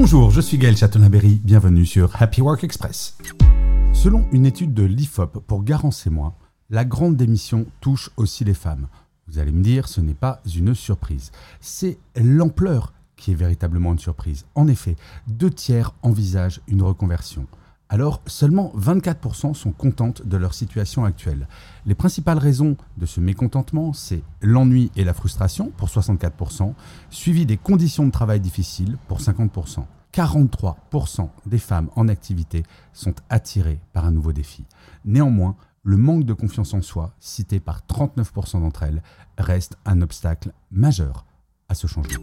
Bonjour, je suis Gaël Chatonaberry, bienvenue sur Happy Work Express. Selon une étude de l'IFOP pour Garance et moi, la grande démission touche aussi les femmes. Vous allez me dire, ce n'est pas une surprise. C'est l'ampleur qui est véritablement une surprise. En effet, deux tiers envisagent une reconversion. Alors, seulement 24% sont contentes de leur situation actuelle. Les principales raisons de ce mécontentement, c'est l'ennui et la frustration pour 64%, suivi des conditions de travail difficiles pour 50%. 43% des femmes en activité sont attirées par un nouveau défi. Néanmoins, le manque de confiance en soi, cité par 39% d'entre elles, reste un obstacle majeur à ce changement.